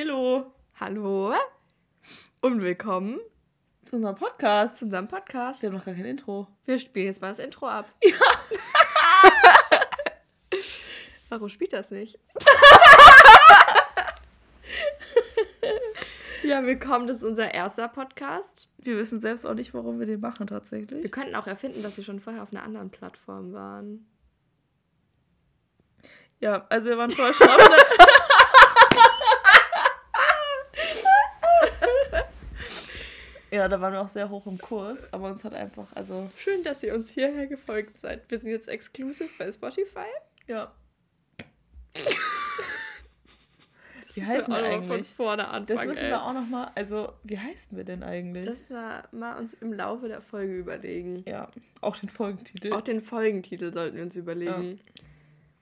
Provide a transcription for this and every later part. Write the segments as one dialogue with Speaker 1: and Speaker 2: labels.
Speaker 1: Hallo.
Speaker 2: Hallo und willkommen
Speaker 1: zu unserem Podcast.
Speaker 2: zu unserem Podcast.
Speaker 1: Wir haben noch gar kein Intro.
Speaker 2: Wir spielen jetzt mal das Intro ab. Ja. Warum spielt das nicht? ja, willkommen, das ist unser erster Podcast.
Speaker 1: Wir wissen selbst auch nicht, warum wir den machen
Speaker 2: Wir
Speaker 1: tatsächlich.
Speaker 2: könnten auch erfinden, dass wir schon vorher auf einer anderen Plattform waren.
Speaker 1: Ja, also wir waren vorher schon auf einer... Ja, da waren wir auch sehr hoch im Kurs, aber uns hat einfach, also,
Speaker 2: Schön, dass ihr uns hierher gefolgt seid. Wir sind jetzt exclusive bei Spotify.
Speaker 1: ja. Wie heißen wir
Speaker 2: auch noch von
Speaker 1: eigentlich?
Speaker 2: vorne anfangen.
Speaker 1: Das müssen
Speaker 2: ey.
Speaker 1: wir auch nochmal, also, wie heißen wir denn eigentlich?
Speaker 2: Das war mal uns im Laufe der Folge überlegen.
Speaker 1: ja, auch den Folgentitel.
Speaker 2: Auch den Folgentitel sollten wir uns überlegen.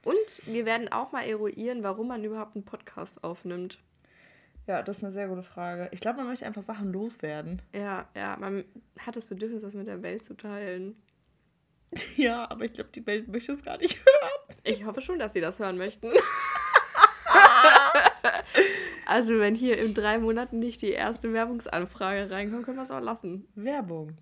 Speaker 2: Und wir werden auch mal eruieren, warum man überhaupt einen Podcast aufnimmt.
Speaker 1: Ja, das ist eine sehr gute Frage. Ich glaube, man möchte einfach Sachen loswerden.
Speaker 2: Ja, ja, man hat das Bedürfnis, das mit der Welt zu teilen.
Speaker 1: Ja, aber ich glaube, die Welt möchte es gar nicht hören.
Speaker 2: Ich hoffe schon, dass sie das hören möchten. also, wenn hier in drei Monaten nicht die erste Werbungsanfrage reinkommt, können wir es auch lassen.
Speaker 1: Werbung.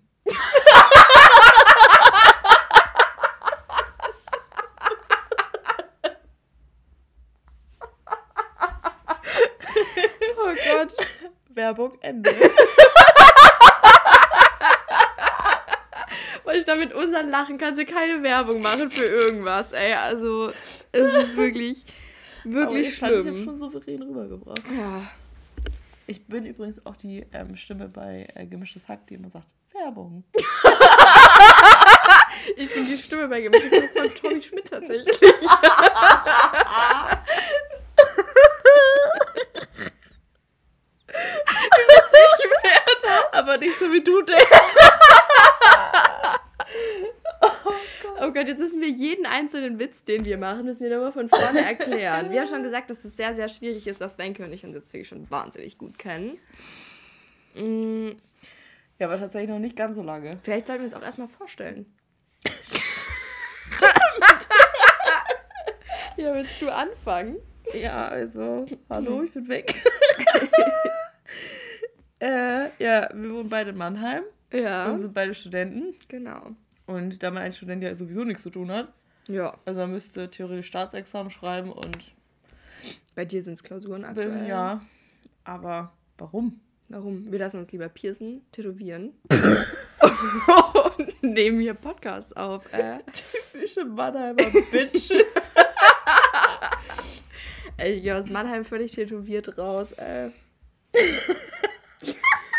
Speaker 1: Werbung Ende.
Speaker 2: Weil ich damit unseren Lachen kannst du keine Werbung machen für irgendwas, ey. Also, es ist wirklich, wirklich
Speaker 1: ich fand, ich habe
Speaker 2: schlimm.
Speaker 1: schon souverän rübergebracht.
Speaker 2: Ja.
Speaker 1: Ich bin übrigens auch die ähm, Stimme bei äh, Gemischtes Hack, die immer sagt, Werbung.
Speaker 2: Ich bin die Stimme bei Gemischtes Hack von Tommy Schmidt tatsächlich.
Speaker 1: Aber nicht so wie du denkst.
Speaker 2: Oh Gott, jetzt müssen wir jeden einzelnen Witz, den wir machen, müssen wir nochmal von vorne erklären. Wir haben schon gesagt, dass es sehr, sehr schwierig ist, dass Wenke und ich uns jetzt wirklich schon wahnsinnig gut kennen. Mm,
Speaker 1: Ja, aber tatsächlich noch nicht ganz so lange.
Speaker 2: Vielleicht sollten wir uns auch erstmal vorstellen. ja, willst du anfangen?
Speaker 1: Ja, also, hallo, ich bin weg. äh, ja, wir wohnen beide in Mannheim
Speaker 2: Ja,
Speaker 1: und sind beide Studenten.
Speaker 2: genau.
Speaker 1: Und da man als Student ja sowieso nichts zu tun hat,
Speaker 2: Ja,
Speaker 1: also man müsste theoretisch Staatsexamen schreiben und
Speaker 2: bei dir sind es Klausuren aktuell.
Speaker 1: ja, aber warum?
Speaker 2: Warum? Wir lassen uns lieber piercen, tätowieren und nehmen hier Podcasts auf. Äh.
Speaker 1: Typische Mannheimer Bitches.
Speaker 2: Ich gehe aus Mannheim völlig tätowiert raus. Äh.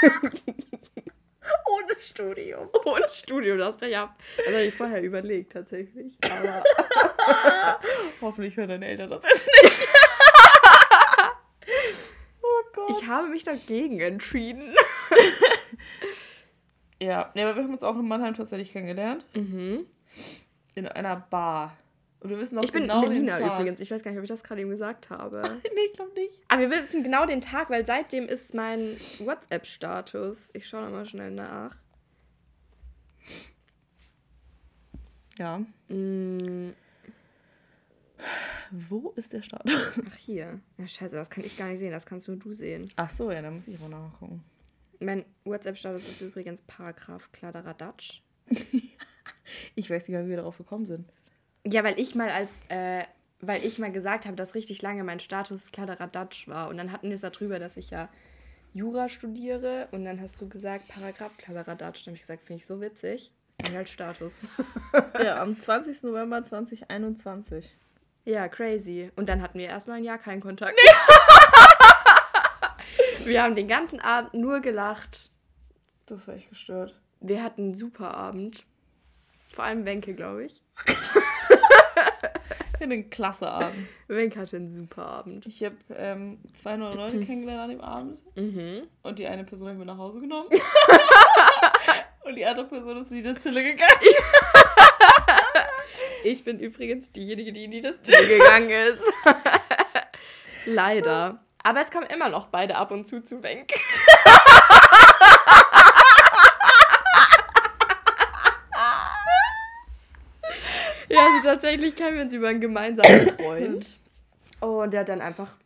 Speaker 1: Ohne Studium.
Speaker 2: Ohne Studium, das wäre ja. Das habe ich vorher überlegt, tatsächlich. Aber
Speaker 1: Hoffentlich hören deine Eltern das jetzt nicht. oh Gott.
Speaker 2: ich habe mich dagegen entschieden.
Speaker 1: ja, nee, aber wir haben uns auch in Mannheim tatsächlich kennengelernt.
Speaker 2: Mhm.
Speaker 1: In einer Bar. Und wir wissen auch
Speaker 2: Ich bin
Speaker 1: genau
Speaker 2: Berliner
Speaker 1: den Tag.
Speaker 2: übrigens. Ich weiß gar nicht, ob ich das gerade eben gesagt habe.
Speaker 1: nee, ich glaube nicht.
Speaker 2: Aber wir wissen genau den Tag, weil seitdem ist mein WhatsApp-Status. Ich schaue mal schnell nach.
Speaker 1: Ja.
Speaker 2: Mm,
Speaker 1: Wo ist der Start?
Speaker 2: ach, hier. Ja, scheiße, das kann ich gar nicht sehen. Das kannst nur du sehen.
Speaker 1: Ach so, ja, da muss ich auch nachgucken.
Speaker 2: Mein WhatsApp-Status ist übrigens Paragraph Kladderadatsch.
Speaker 1: Ich weiß nicht mehr, wie wir darauf gekommen sind.
Speaker 2: Ja, weil ich mal als, äh, weil ich mal gesagt habe, dass richtig lange mein Status Kladderadatsch war. Und dann hatten wir es darüber, dass ich ja Jura studiere. Und dann hast du gesagt, Paragraph Kladderadatsch. Dann habe ich gesagt, finde ich so witzig. Und halt Status.
Speaker 1: ja, am 20. November 2021.
Speaker 2: ja, crazy. Und dann hatten wir erstmal ein Jahr keinen Kontakt. wir haben den ganzen Abend nur gelacht.
Speaker 1: Das war echt gestört.
Speaker 2: Wir hatten einen super Abend. Vor allem Wenke, glaube ich.
Speaker 1: Ich hatte einen klasse Abend.
Speaker 2: Wenke hatte einen super Abend.
Speaker 1: Ich habe ähm, zwei neue Leute kennengelernt an dem Abend.
Speaker 2: Mhm.
Speaker 1: Und die eine Person habe ich mit nach Hause genommen. Und die andere Person ist in die Destille gegangen.
Speaker 2: Ich bin übrigens diejenige, die in die Destille gegangen ist. Leider. Aber es kommen immer noch beide ab und zu zu Wenk. Ja, also tatsächlich kennen wir uns über einen gemeinsamen Freund. Und der hat dann einfach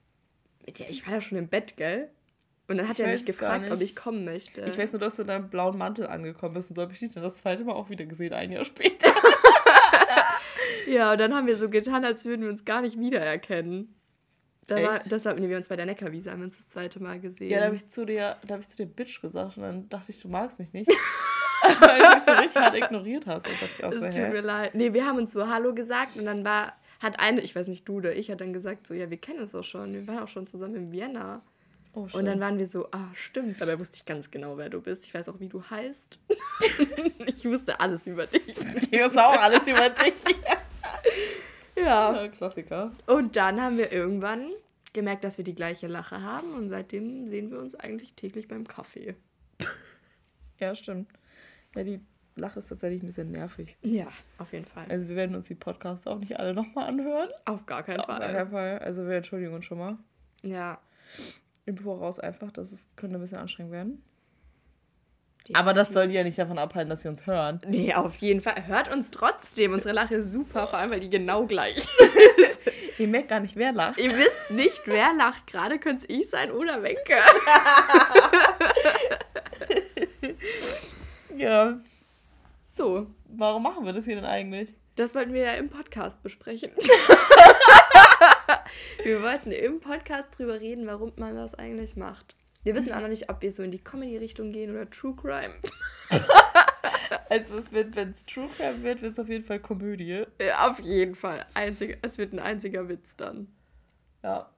Speaker 2: Ja, ich war da schon im Bett, gell? Und dann hat
Speaker 1: Ich
Speaker 2: er mich gefragt, ob ich kommen möchte.
Speaker 1: Ich weiß nur, dass du in deinem blauen Mantel angekommen bist und so habe ich dich dann das zweite Mal auch wieder gesehen, ein Jahr später.
Speaker 2: Ja, und dann haben wir so getan, als würden wir uns gar nicht wiedererkennen. Da war,
Speaker 1: Echt?
Speaker 2: das war, nee, wir uns bei der Neckarwiese haben wir uns das zweite Mal gesehen.
Speaker 1: Ja, da habe ich zu dir, da habe ich zu dir Bitch gesagt und dann dachte ich, du magst mich nicht. Weil du mich so richtig hart ignoriert hast. Und dachte ich auch
Speaker 2: es
Speaker 1: so,
Speaker 2: tut
Speaker 1: hä?
Speaker 2: mir leid. Nee, wir haben uns so Hallo gesagt und dann war, hat eine, ich weiß nicht, du oder ich, hat dann gesagt so, ja, wir kennen uns auch schon, wir waren auch schon zusammen in Vienna.
Speaker 1: Oh,
Speaker 2: Und dann waren wir so, ah, stimmt. Dabei wusste ich ganz genau, wer du bist. Ich weiß auch, wie du heißt. ich wusste alles über dich.
Speaker 1: ich wusste auch alles über dich.
Speaker 2: Ja.
Speaker 1: Ja, Klassiker.
Speaker 2: Und dann haben wir irgendwann gemerkt, dass wir die gleiche Lache haben und seitdem sehen wir uns eigentlich täglich beim Kaffee.
Speaker 1: Ja, stimmt. Ja, die Lache ist tatsächlich ein bisschen nervig.
Speaker 2: Ja, auf jeden Fall.
Speaker 1: Also wir werden uns die Podcasts auch nicht alle nochmal anhören.
Speaker 2: Auf gar keinen
Speaker 1: Auf gar
Speaker 2: Fall.
Speaker 1: keinen Fall. Also wir entschuldigen uns schon mal.
Speaker 2: Ja.
Speaker 1: Im Voraus einfach, das ist, könnte ein bisschen anstrengend werden. Aber das soll die ja nicht davon abhalten, dass sie uns hören.
Speaker 2: Nee, auf jeden Fall. Hört uns trotzdem. Unsere Lache ist super, vor allem, weil die genau gleich ist.
Speaker 1: Ihr merkt gar nicht, wer lacht.
Speaker 2: Ihr wisst nicht, wer lacht. Gerade könnte es ich sein oder Wenke.
Speaker 1: Ja.
Speaker 2: So,
Speaker 1: Warum machen wir das hier denn eigentlich?
Speaker 2: das wollten wir ja im Podcast besprechen. wir wollten im Podcast drüber reden, warum man das eigentlich macht. Wir wissen auch noch nicht, ob wir so in die Comedy-Richtung gehen oder True Crime.
Speaker 1: Also es wird, wenn es True Crime wird, wird es auf jeden Fall Komödie.
Speaker 2: Ja, auf jeden Fall. Einzig, es wird ein einziger Witz dann.
Speaker 1: Ja.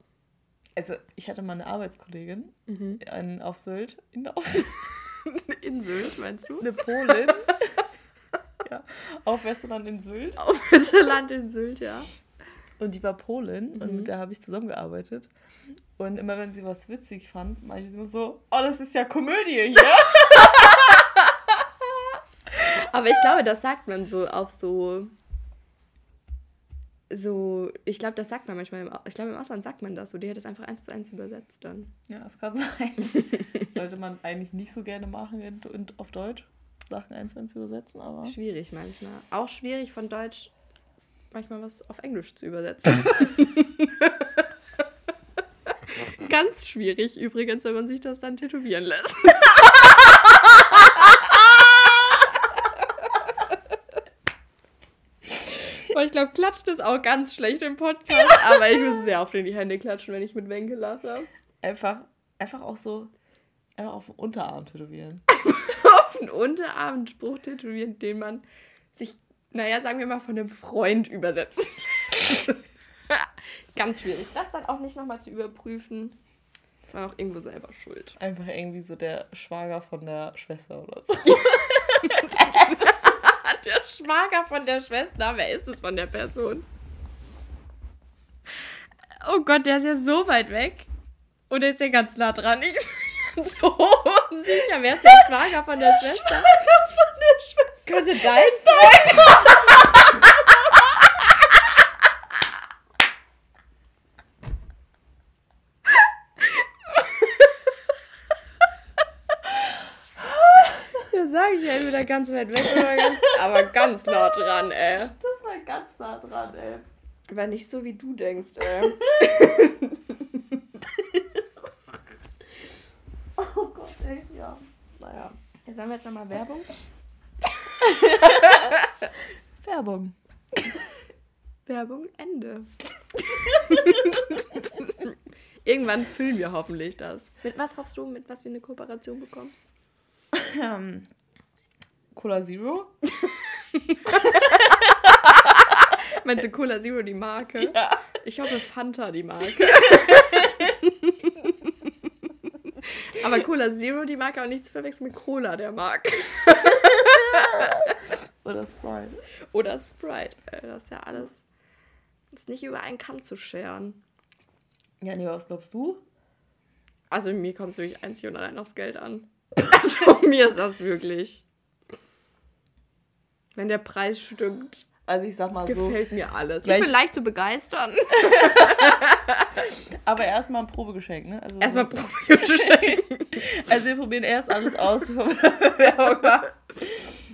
Speaker 1: Also ich hatte mal eine Arbeitskollegin
Speaker 2: Mhm.
Speaker 1: in, auf Sylt. In, auf Sylt.
Speaker 2: In Sylt, meinst du?
Speaker 1: Eine Polin. ja. Auf Westerland in Sylt.
Speaker 2: Auf unser Land in Sylt, ja.
Speaker 1: Und die war Polin und
Speaker 2: Mhm.
Speaker 1: mit der habe ich zusammengearbeitet. Und immer wenn sie was witzig fand, meinte sie immer so, oh, das ist ja Komödie hier.
Speaker 2: Aber ich glaube, das sagt man so auf so. So, ich glaube, das sagt man manchmal. Im, ich glaube, im Ausland sagt man das so. Die hat das einfach eins zu eins übersetzt dann.
Speaker 1: ja, das kann sein. Sollte man eigentlich nicht so gerne machen in, in, auf Deutsch. Sachen eins zu eins übersetzen, aber.
Speaker 2: Schwierig manchmal. Auch schwierig von Deutsch manchmal was auf Englisch zu übersetzen. Ganz schwierig übrigens, wenn man sich das dann tätowieren lässt. Weil ich glaube, klatschen ist auch ganz schlecht im Podcast, aber ich muss sehr oft in die Hände klatschen, wenn ich mit Wenke lache.
Speaker 1: Einfach, einfach auch so, einfach auf dem Unterarm tätowieren.
Speaker 2: Auf den Unterarm einen Spruch tätowieren, den man sich, naja, sagen wir mal, von einem Freund übersetzt. Ganz schwierig. Das dann auch nicht nochmal zu überprüfen. Das war auch irgendwo selber schuld.
Speaker 1: Einfach irgendwie so der Schwager von der Schwester oder so.
Speaker 2: Der Schwager von der Schwester, wer ist es von der Person? Oh Gott, der ist ja so weit weg. Oder ist er ganz nah dran? Ich bin so unsicher. Wer ist der Schwager von der Schwester?
Speaker 1: Schwager von der Schwester.
Speaker 2: Könnte dein sein. Ja, sag ich ja entweder ganz weit weg oder ganz, aber ganz nah dran, ey.
Speaker 1: Das war ganz nah dran, ey.
Speaker 2: Aber nicht so, wie du denkst, ey.
Speaker 1: Oh Gott, ey, ja. Naja.
Speaker 2: Ja, Sollen wir jetzt nochmal Werbung?
Speaker 1: Werbung.
Speaker 2: Werbung, Ende. Irgendwann füllen wir hoffentlich das. Mit was hoffst du, mit was wir eine Kooperation bekommen?
Speaker 1: Ähm, Cola Zero?
Speaker 2: Meinst du Cola Zero die Marke?
Speaker 1: Ja.
Speaker 2: Ich hoffe Fanta die Marke. Aber Cola Zero die Marke auch nicht zu verwechseln mit Cola der Marke.
Speaker 1: Oder Sprite.
Speaker 2: Oder Sprite. Äh, Das ist ja alles. Ist nicht über einen Kamm zu scheren.
Speaker 1: Ja, nee, was glaubst du?
Speaker 2: Also mir kommt es wirklich einzig und allein aufs Geld an. Also mir ist das wirklich. Wenn der Preis stimmt,
Speaker 1: Also ich sag mal so.
Speaker 2: gefällt mir alles. Ich bin leicht zu begeistern.
Speaker 1: Aber erstmal ein Probegeschenk, ne? Also
Speaker 2: Erstmal
Speaker 1: so,
Speaker 2: Probegeschenk.
Speaker 1: Also wir probieren erst alles aus, bevor wir Werbung machen.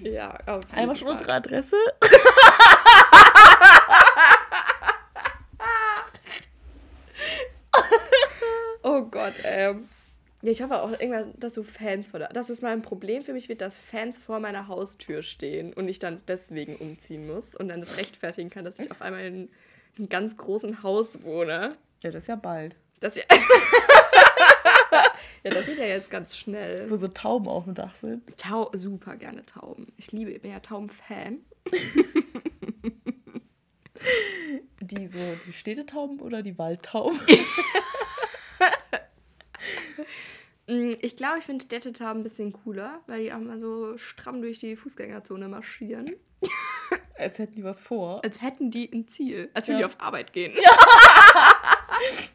Speaker 2: ja, auf jeden
Speaker 1: Einmal schon unsere Adresse.
Speaker 2: Gott, ähm. Ja, ich hoffe auch irgendwann, dass so Fans vor der. Das ist mal ein Problem für mich, wird, dass Fans vor meiner Haustür stehen und ich dann deswegen umziehen muss und dann das rechtfertigen kann, dass ich auf einmal in einem ganz großen Haus wohne.
Speaker 1: Ja, das ist ja bald.
Speaker 2: Das ja. ja, das geht ja jetzt ganz schnell.
Speaker 1: Wo so Tauben auf dem Dach sind.
Speaker 2: Tau super gerne Tauben. Ich liebe, ich bin ja Tauben-Fan.
Speaker 1: die so, die Städtetauben oder die Waldtauben?
Speaker 2: Mm, ich glaube, ich finde Städtetauben ein bisschen cooler, weil die auch mal so stramm durch die Fußgängerzone marschieren.
Speaker 1: Als hätten die was vor.
Speaker 2: Als hätten die ein Ziel. Als würden
Speaker 1: Ja.
Speaker 2: die auf Arbeit gehen. Ja.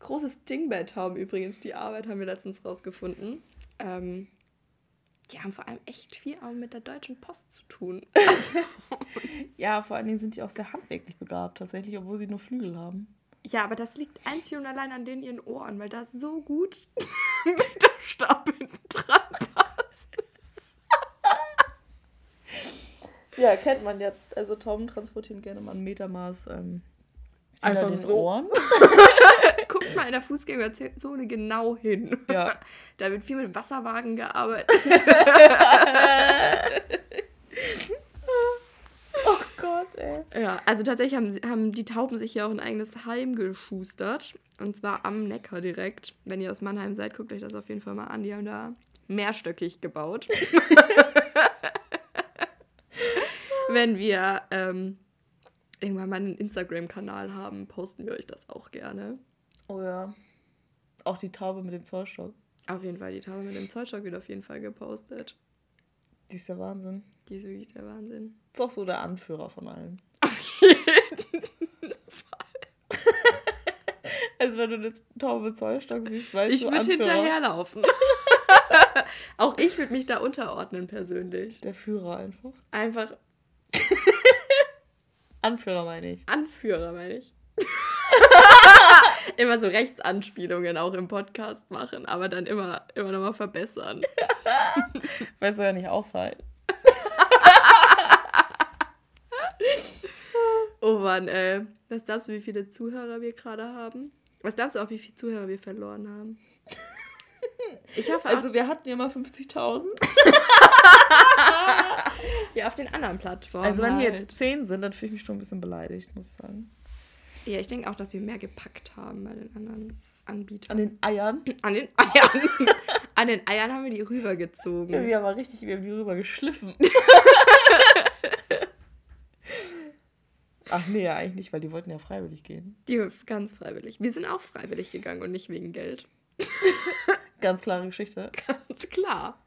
Speaker 2: Großes Ding bei Tauben übrigens, die Arbeit haben wir letztens rausgefunden. Ähm, die haben vor allem echt viel auch mit der Deutschen Post zu tun.
Speaker 1: Ja, vor allen Dingen sind die auch sehr handwerklich begabt, tatsächlich, obwohl sie nur Flügel haben.
Speaker 2: Ja, aber das liegt einzig und allein an denen ihren Ohren, weil da so gut der Stab hinten dran passt.
Speaker 1: Ja, kennt man ja. Also Tauben transportieren gerne mal ein Metermaß ähm,
Speaker 2: Einfach
Speaker 1: den
Speaker 2: so.
Speaker 1: Ohren.
Speaker 2: Guckt mal in der Fußgängerzone genau hin.
Speaker 1: Ja.
Speaker 2: Da wird viel mit Wasserwagen gearbeitet.
Speaker 1: Oh Gott, ey.
Speaker 2: Ja, also tatsächlich haben, haben die Tauben sich ja auch ein eigenes Heim geschustert. Und zwar am Neckar direkt. Wenn ihr aus Mannheim seid, guckt euch das auf jeden Fall mal an. Die haben da mehrstöckig gebaut. Wenn wir ähm, irgendwann mal einen Instagram-Kanal haben, posten wir euch das auch gerne.
Speaker 1: Oh ja. Auch die Taube mit dem Zollstock.
Speaker 2: Auf jeden Fall, die Taube mit dem Zollstock wird auf jeden Fall gepostet.
Speaker 1: Die ist der Wahnsinn.
Speaker 2: Die ist wirklich der Wahnsinn.
Speaker 1: Ist auch so der Anführer von allen. Also wenn du eine Taube Zollstock siehst, weißt
Speaker 2: Ich
Speaker 1: du
Speaker 2: würde
Speaker 1: Anführer.
Speaker 2: hinterherlaufen. auch ich würde mich da unterordnen persönlich.
Speaker 1: Der Führer einfach.
Speaker 2: Einfach
Speaker 1: Anführer meine ich.
Speaker 2: Anführer, meine ich. immer so Rechtsanspielungen auch im Podcast machen, aber dann immer, immer nochmal verbessern.
Speaker 1: Weißt du ja nicht auffallen.
Speaker 2: Oh Mann, ey. Was glaubst du, wie viele Zuhörer wir gerade haben? Was glaubst du auch, wie viele Zuhörer wir verloren haben? Ich hoffe
Speaker 1: Also wir hatten ja mal 50.000.
Speaker 2: auch, ja, auf den anderen Plattformen.
Speaker 1: Also wenn hier
Speaker 2: halt.
Speaker 1: jetzt 10 sind, dann fühle ich mich schon ein bisschen beleidigt, muss ich sagen.
Speaker 2: Ja, ich denke auch, dass wir mehr gepackt haben bei den anderen Anbietern.
Speaker 1: An den Eiern.
Speaker 2: An den Eiern. An den Eiern haben wir die rübergezogen.
Speaker 1: Wir haben mal richtig wir haben die rüber Ach nee, ja, eigentlich nicht, weil die wollten ja freiwillig gehen.
Speaker 2: Die ganz freiwillig. Wir sind auch freiwillig gegangen und nicht wegen Geld.
Speaker 1: Ganz klare Geschichte.
Speaker 2: Ganz klar.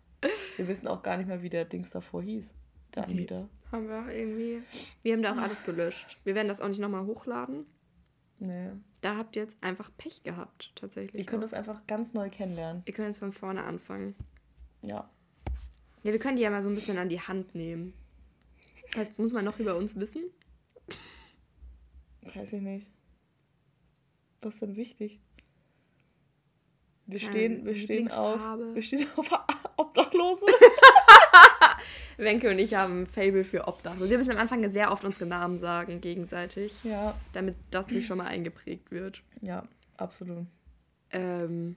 Speaker 1: Wir wissen auch gar nicht mehr, wie der Dings davor hieß. Der. Anbieter.
Speaker 2: Haben wir auch irgendwie. Wir haben da auch alles gelöscht. Wir werden das auch nicht nochmal hochladen.
Speaker 1: Nee.
Speaker 2: Da habt ihr jetzt einfach Pech gehabt, tatsächlich.
Speaker 1: Wir können
Speaker 2: auch.
Speaker 1: das einfach ganz neu kennenlernen.
Speaker 2: Ihr könnt jetzt von vorne anfangen.
Speaker 1: Ja.
Speaker 2: Ja, wir können die ja mal so ein bisschen an die Hand nehmen. Das heißt, muss man noch über uns wissen?
Speaker 1: Weiß ich nicht. Was ist denn wichtig? Wir stehen, wir stehen auf. Wir stehen auf Obdachlose.
Speaker 2: Wenke und ich haben ein Fable für Obdachlose. Wir müssen am Anfang sehr oft unsere Namen sagen, gegenseitig,
Speaker 1: ja.
Speaker 2: damit das sich schon mal eingeprägt wird.
Speaker 1: Ja, absolut.
Speaker 2: Ähm,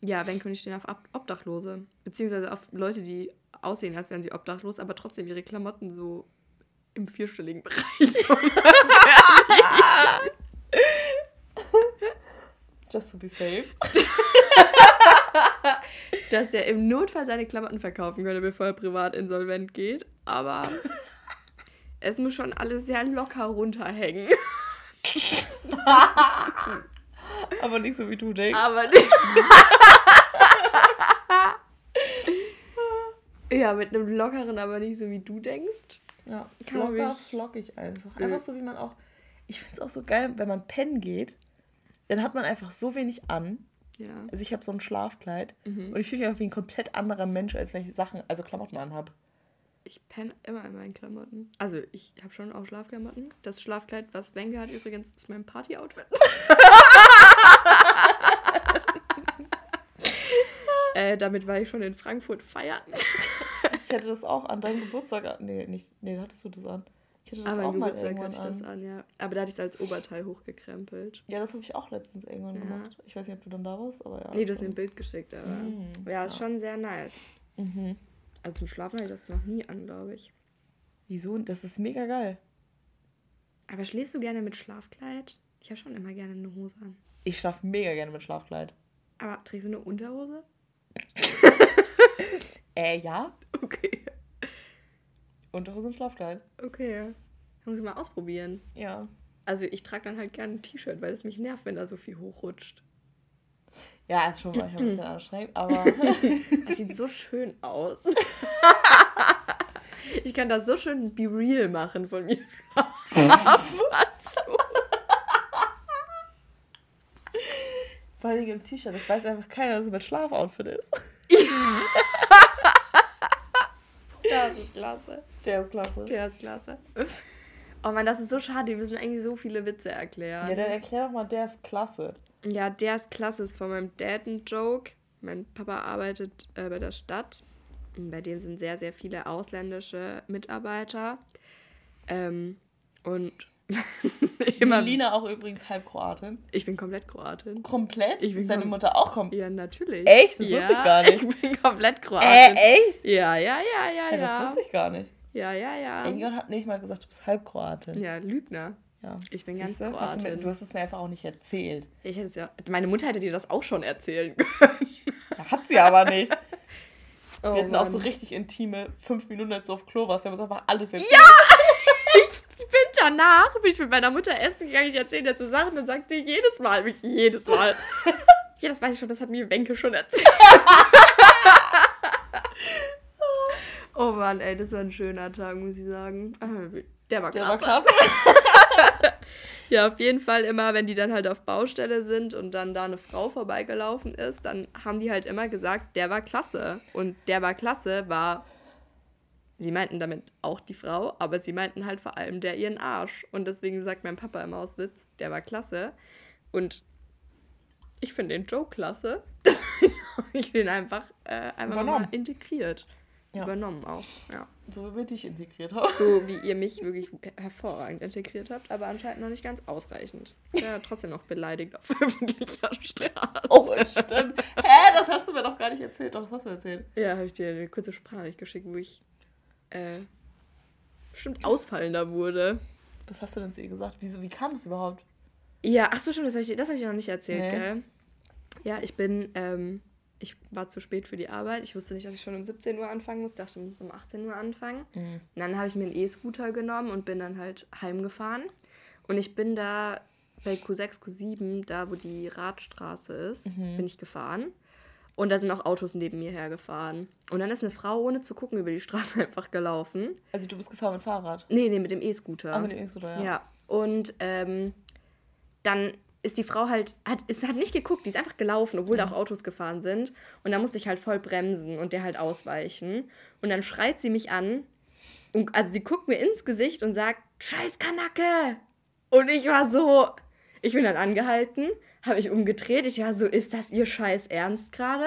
Speaker 2: ja, Wenke und ich stehen auf Ob Obdachlose. Beziehungsweise auf Leute, die aussehen, als wären sie obdachlos, aber trotzdem ihre Klamotten so im vierstelligen Bereich.
Speaker 1: Just to be safe.
Speaker 2: dass er im Notfall seine Klamotten verkaufen könnte, bevor er privat insolvent geht. Aber es muss schon alles sehr locker runterhängen.
Speaker 1: Aber nicht so wie du denkst.
Speaker 2: Aber nicht. ja, mit einem lockeren, aber nicht so wie du denkst.
Speaker 1: Ja, locker,
Speaker 2: ich-
Speaker 1: flockig einfach. Einfach so wie man auch. Ich finde es auch so geil, wenn man pennen geht, dann hat man einfach so wenig an.
Speaker 2: Ja.
Speaker 1: Also ich habe so ein Schlafkleid
Speaker 2: Mhm.
Speaker 1: und ich fühle mich einfach wie ein komplett anderer Mensch, als wenn ich Sachen, also Klamotten anhab.
Speaker 2: Ich penne immer in meinen Klamotten. Also, ich habe schon auch Schlafklamotten. Das Schlafkleid, was Wenke hat, übrigens, ist mein Party-Outfit. äh, damit war ich schon in Frankfurt feiern.
Speaker 1: Ich hatte das auch an deinem Geburtstag an. Nee, nicht, nee, da hattest du das an. Ich hatte das Aber auch mal irgendwann
Speaker 2: hatte ich das an, ja. Aber da hatte ich es als Oberteil hochgekrempelt.
Speaker 1: Ja, das habe ich auch letztens irgendwann ja. gemacht. Ich weiß nicht, ob du dann da warst, aber ja.
Speaker 2: Nee, du hast mir ein Bild geschickt, aber. Mhm, ja, ist ja. schon sehr nice. Mhm. Also zum Schlafen habe ich das noch nie an, glaube ich.
Speaker 1: Wieso? Das ist mega geil.
Speaker 2: Aber schläfst du gerne mit Schlafkleid? Ich habe schon immer gerne eine Hose an.
Speaker 1: Ich schlafe mega gerne mit Schlafkleid.
Speaker 2: Aber trägst du eine Unterhose?
Speaker 1: äh, ja. Okay. Unterhose und Schlafkleid.
Speaker 2: Okay. Muss ich mal ausprobieren. Ja. Also ich trage dann halt gerne ein T-Shirt, weil es mich nervt, wenn da so viel hochrutscht.
Speaker 1: Ja, ist schon manchmal ein bisschen anstrengend, aber.
Speaker 2: das sieht so schön aus. ich kann das so schön be real machen von mir.
Speaker 1: Vor allem im T-Shirt, das weiß einfach keiner, dass es mein Schlafoutfit ist.
Speaker 2: das ist klasse.
Speaker 1: Der ist klasse.
Speaker 2: Der ist klasse. Oh man, das ist so schade. Wir müssen eigentlich so viele Witze erklären.
Speaker 1: Ja, dann erklär doch mal, der ist klasse.
Speaker 2: Ja, der ist klasse. Ist von meinem Dad ein Joke. Mein Papa arbeitet äh, bei der Stadt. Und bei dem sind sehr, sehr viele ausländische Mitarbeiter. Ähm, und
Speaker 1: immer. Lina auch übrigens halb Kroatin.
Speaker 2: Ich bin komplett Kroatin.
Speaker 1: Komplett? Ich bin ist deine Mutter auch komplett?
Speaker 2: Ja, natürlich.
Speaker 1: Echt? Das ja, wusste ich gar nicht.
Speaker 2: Ich bin komplett Kroatin.
Speaker 1: Äh, echt?
Speaker 2: Ja, ja, ja, ja, ja.
Speaker 1: Das wusste ich gar nicht.
Speaker 2: Ja, ja, ja.
Speaker 1: Irgendjemand hat nicht mal gesagt, du bist halb Kroatin.
Speaker 2: Ja, Lügner. Ja. Ich bin Siehste? ganz Kroatin.
Speaker 1: Hast du, mir, du, hast es mir einfach auch nicht erzählt.
Speaker 2: Ich hätte es ja. Meine Mutter hätte dir das auch schon erzählen können.
Speaker 1: Hat sie aber nicht. Oh, Wir hatten Mann. auch so richtig intime fünf Minuten, als du auf Klo warst. Wir haben uns einfach alles erzählt.
Speaker 2: Ja! Ich bin danach, bin ich mit meiner Mutter essen gegangen, ich erzähle dazu Sachen und sagt sie jedes Mal, wirklich jedes Mal. ja, das weiß ich schon, das hat mir Wenke schon erzählt. oh Mann, ey, das war ein schöner Tag, muss ich sagen. Der war klasse. Der war klasse. ja, auf jeden Fall immer, wenn die dann halt auf Baustelle sind und dann da eine Frau vorbeigelaufen ist, dann haben die halt immer gesagt, der war klasse. Und der war klasse war, sie meinten damit auch die Frau, aber sie meinten halt vor allem der ihren Arsch. Und deswegen sagt mein Papa immer aus Witz, der war klasse. Und ich finde den Joe klasse. ich bin einfach, äh, einfach mal integriert. Ja. Übernommen auch, ja.
Speaker 1: So wie wir dich integriert haben.
Speaker 2: So wie ihr mich wirklich hervorragend integriert habt, aber anscheinend noch nicht ganz ausreichend. Ja, trotzdem noch beleidigt auf öffentlicher Straße.
Speaker 1: Oh, stimmt. Hä, das hast du mir doch gar nicht erzählt. Doch, das hast du erzählt.
Speaker 2: Ja, habe ich dir eine kurze Sprachnachricht geschickt, wo ich äh, bestimmt ausfallender wurde.
Speaker 1: Was hast du denn zu ihr gesagt? Wie, wie kam es überhaupt?
Speaker 2: Ja, ach so, stimmt, das habe ich, hab ich dir noch nicht erzählt, nee. gell? Ja, ich bin ähm, ich war zu spät für die Arbeit. Ich wusste nicht, dass ich schon um 17 Uhr anfangen muss. Ich dachte, ich muss um 18 Uhr anfangen. Mhm. Und dann habe ich mir einen E-Scooter genommen und bin dann halt heimgefahren. Und ich bin da bei Q6, Q7, da wo die Radstraße ist, mhm. bin ich gefahren. Und da sind auch Autos neben mir hergefahren. Und dann ist eine Frau, ohne zu gucken, über die Straße einfach gelaufen.
Speaker 1: Also du bist gefahren mit Fahrrad?
Speaker 2: Nee, nee, mit dem E-Scooter.
Speaker 1: Ah, mit dem E-Scooter, ja.
Speaker 2: Ja. Und ähm, dann ist die Frau halt, hat, ist, hat nicht geguckt, die ist einfach gelaufen, obwohl mhm. da auch Autos gefahren sind. Und da musste ich halt voll bremsen und der halt ausweichen. Und dann schreit sie mich an. Und, also sie guckt mir ins Gesicht und sagt, scheiß Kanacke! Und ich war so, ich bin dann angehalten, habe ich umgedreht. Ich war so, ist das ihr scheiß Ernst gerade?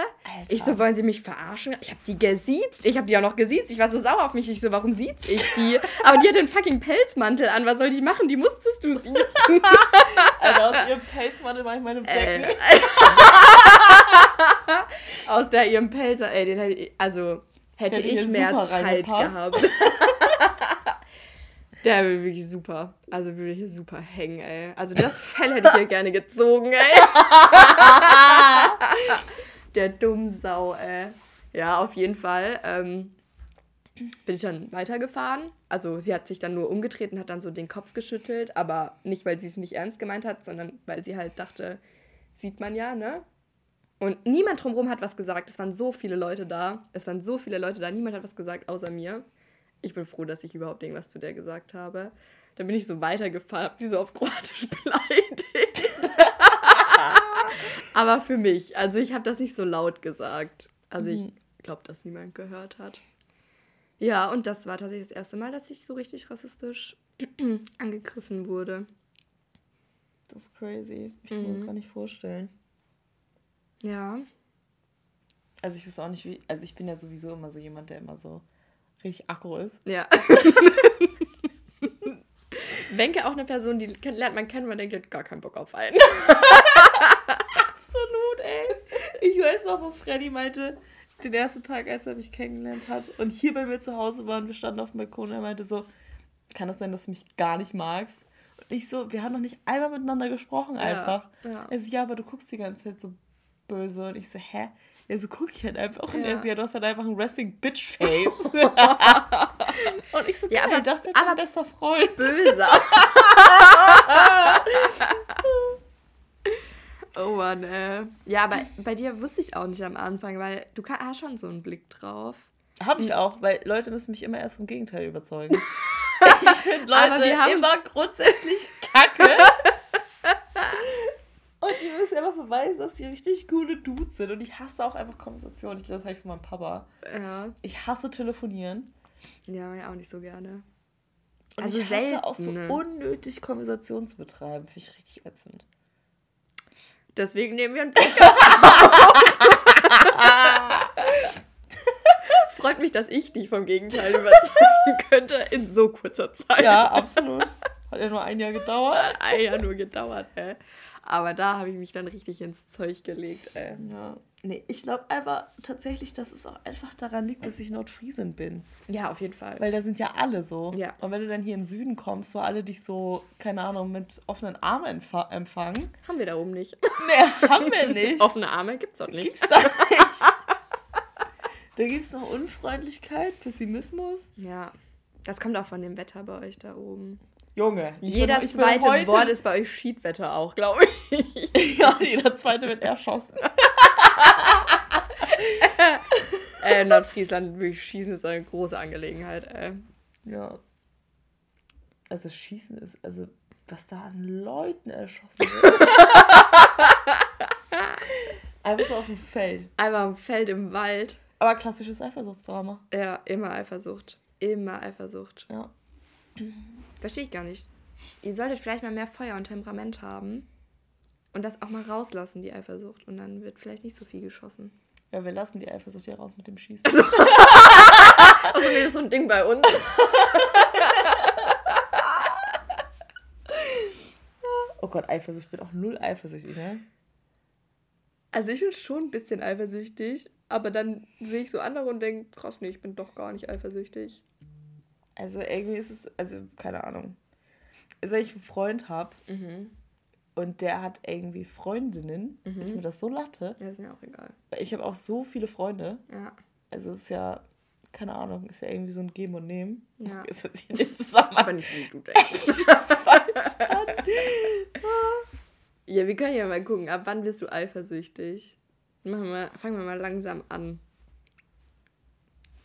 Speaker 2: Ich so, wollen sie mich verarschen? Ich habe die gesiezt. Ich habe die auch noch gesiezt. Ich war so sauer auf mich. Ich so, warum sieht ich die? Aber die hat den fucking Pelzmantel an. Was soll die machen? Die musstest du siezen.
Speaker 1: Alter, aus ihrem Pelzmantel mache ich meine. Äh,
Speaker 2: aus der ihrem Pelzmantel, ey, den hätte ich, also hätte, hätte ich mehr Zeit gehabt. Der wäre wirklich super. Also würde hier super hängen, ey. Also das Fell hätte ich hier gerne gezogen, ey. Der Dummsau, ey. Ja, auf jeden Fall. Ähm, bin ich dann weitergefahren. Also sie hat sich dann nur umgedreht und hat dann so den Kopf geschüttelt, aber nicht, weil sie es nicht ernst gemeint hat, sondern weil sie halt dachte, sieht man ja, ne? Und niemand drumherum hat was gesagt. Es waren so viele Leute da. Es waren so viele Leute da. Niemand hat was gesagt, außer mir. Ich bin froh, dass ich überhaupt irgendwas zu der gesagt habe. Dann bin ich so weitergefahren, habe sie so auf Kroatisch beleidigt. Aber für mich. Also ich habe das nicht so laut gesagt. Also ich mhm. glaube, dass niemand gehört hat. Ja, und das war tatsächlich das erste Mal, dass ich so richtig rassistisch angegriffen wurde.
Speaker 1: Das ist crazy. Ich kann mir das mhm. gar nicht vorstellen.
Speaker 2: Ja.
Speaker 1: Also ich wüsste auch nicht, wie. Also ich bin ja sowieso immer so jemand, der immer so richtig aggro ist.
Speaker 2: Ja. Wenke auch eine Person, die lernt man kennen, man denkt, die hat gar keinen Bock auf einen.
Speaker 1: Absolut, ey. Ich weiß noch, wo Freddy meinte, den ersten Tag, als er mich kennengelernt hat und hier bei mir zu Hause war und wir standen auf dem Balkon, er meinte so, kann das sein, dass du mich gar nicht magst? Und ich so, wir haben noch nicht einmal miteinander gesprochen einfach. Ja, ja. Er so, ja, aber du guckst die ganze Zeit so böse. Und ich so, hä? Ja, so gucke ich halt einfach. Und ja. er so, ja, du hast halt einfach ein Resting Bitch Face. und ich so, ja, aber das ist mein bester Freund. Böser.
Speaker 2: oh Mann, äh. Ja, aber bei dir wusste ich auch nicht am Anfang, weil du hast schon so einen Blick drauf.
Speaker 1: Habe ich auch, weil Leute müssen mich immer erst vom Gegenteil überzeugen. ich finde Leute immer grundsätzlich kacke. Und die müssen einfach beweisen, dass die richtig coole Dudes sind. Und ich hasse auch einfach Konversationen. Ich das habe ich von meinem Papa. Ja. Ich hasse telefonieren.
Speaker 2: Ja, ja, auch nicht so gerne.
Speaker 1: Und also ich hasse selten. auch so unnötig Konversationen zu betreiben. Finde ich richtig ätzend.
Speaker 2: Deswegen nehmen wir einen Podcast Freut mich, dass ich dich vom Gegenteil überzeugen könnte in so kurzer Zeit.
Speaker 1: Ja, absolut. Hat ja nur ein Jahr gedauert.
Speaker 2: Ein Jahr nur gedauert, ey. Aber da habe ich mich dann richtig ins Zeug gelegt, ey.
Speaker 1: Ja. Nee, ich glaube einfach tatsächlich, dass es auch einfach daran liegt, dass ich Nordfriesin bin.
Speaker 2: Ja, auf jeden Fall.
Speaker 1: Weil da sind ja alle so. Ja. Und wenn du dann hier in den Süden kommst, wo alle dich so, keine Ahnung, mit offenen Armen empfangen.
Speaker 2: Haben wir da oben nicht.
Speaker 1: Nee, haben wir nicht.
Speaker 2: Offene Arme gibt's doch nicht. Gibt's
Speaker 1: da nicht. da gibt es noch Unfreundlichkeit, Pessimismus.
Speaker 2: Ja. Das kommt auch von dem Wetter bei euch da oben.
Speaker 1: Junge.
Speaker 2: Jeder bin, zweite heute... Wort ist bei euch Schiedwetter auch, glaube ich.
Speaker 1: ja, jeder zweite wird erschossen.
Speaker 2: äh, Nordfriesland, wirklich Schießen ist eine große Angelegenheit. Äh.
Speaker 1: Ja. Also Schießen ist, also was da an Leuten erschossen wird. Einfach so auf dem Feld.
Speaker 2: Einfach am Feld im Wald.
Speaker 1: Aber klassisches Eifersuchtsdrama.
Speaker 2: Ja, immer Eifersucht. Immer Eifersucht. Ja. Verstehe ich gar nicht. Ihr solltet vielleicht mal mehr Feuer und Temperament haben und das auch mal rauslassen, die Eifersucht. Und dann wird vielleicht nicht so viel geschossen.
Speaker 1: Ja, wir lassen die Eifersucht hier raus mit dem Schießen. Also,
Speaker 2: also das ist so ein Ding bei uns.
Speaker 1: oh Gott, Eifersucht. Ich bin auch null eifersüchtig, ne?
Speaker 2: Also ich bin schon ein bisschen eifersüchtig, aber dann sehe ich so andere und denke, krass, nee, ich bin doch gar nicht eifersüchtig.
Speaker 1: Also irgendwie ist es, also keine Ahnung. Also wenn ich einen Freund habe mhm. und der hat irgendwie Freundinnen, mhm. ist mir das so latte.
Speaker 2: Ja, ist mir auch egal.
Speaker 1: Weil ich habe auch so viele Freunde. Ja. Also es ist ja, keine Ahnung, ist ja irgendwie so ein Geben und Nehmen. Ja. Es hört sich in dem Zusammenhang. Aber nicht so wie du denkst.
Speaker 2: ja, wir können ja mal gucken, ab wann bist du eifersüchtig? Machen wir, fangen wir mal langsam an.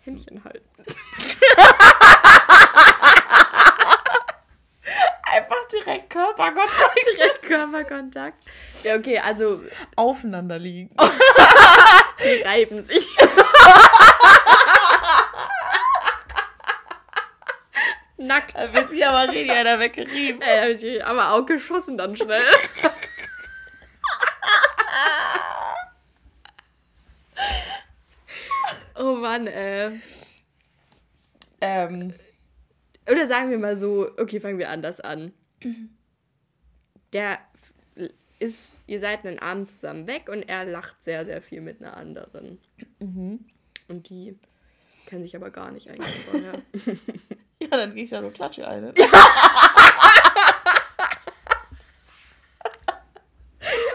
Speaker 2: Händchen halten.
Speaker 1: Einfach direkt Körperkontakt.
Speaker 2: direkt Körperkontakt. Ja, okay, also.
Speaker 1: Aufeinander liegen.
Speaker 2: Die reiben sich. Nackt.
Speaker 1: Da wird sich aber richtig einer weggerieben.
Speaker 2: Ey, da wird sich aber auch geschossen dann schnell. oh Mann, ey. Ähm, oder sagen wir mal so, okay, fangen wir anders an. Der ist, ihr seid einen Abend zusammen weg und er lacht sehr, sehr viel mit einer anderen. Mhm. Und die kennen sich aber gar nicht eigentlich vorher.
Speaker 1: ja, dann gehe ich da nur Klatsche ein. Ne?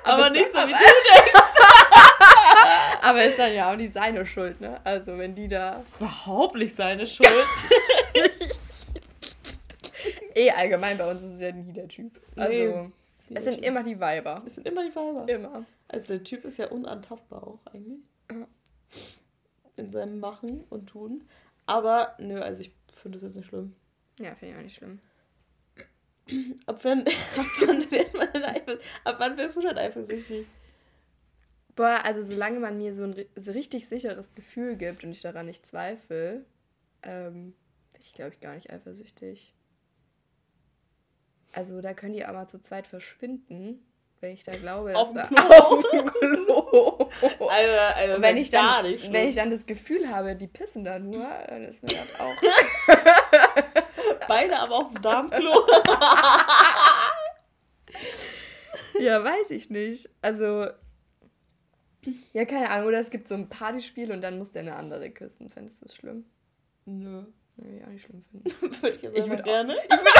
Speaker 1: aber, aber nicht so, wie du denkst.
Speaker 2: aber ist dann ja auch nicht seine Schuld, ne? Also wenn die da...
Speaker 1: Das ist überhaupt nicht seine Schuld.
Speaker 2: eh allgemein bei uns ist es ja nie der Typ. Also, nee, es sind immer die Weiber.
Speaker 1: Es sind immer die Weiber.
Speaker 2: Immer.
Speaker 1: Also der Typ ist ja unantastbar auch eigentlich. Ja. In seinem Machen und Tun. Aber nö, also ich finde das jetzt nicht schlimm.
Speaker 2: Ja, finde ich auch nicht schlimm.
Speaker 1: Ab wann, ab wann wird man denn eifersüchtig? Ab wann wirst du denn eifersüchtig?
Speaker 2: Boah, also solange man mir so ein so richtig sicheres Gefühl gibt und ich daran nicht zweifle, ähm, bin ich, glaube ich, gar nicht eifersüchtig. Also da können die aber zu zweit verschwinden, wenn ich da glaube, dass auf dem Klo. Auf dem Klo. also, also wenn ich dann, nicht, wenn ich dann das Gefühl habe, die pissen da nur, dann ist mir das auch.
Speaker 1: Beide aber auf dem Darmklo.
Speaker 2: ja, weiß ich nicht. Also, ja, keine Ahnung. Oder es gibt so ein Partyspiel und dann muss der eine andere küssen. Fändest du das schlimm?
Speaker 1: Nö.
Speaker 2: Nee, auch nicht schlimm finden.
Speaker 1: Würde ich,
Speaker 2: Ich würd
Speaker 1: gerne.
Speaker 2: Ich würde